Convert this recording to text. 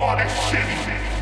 On a shit.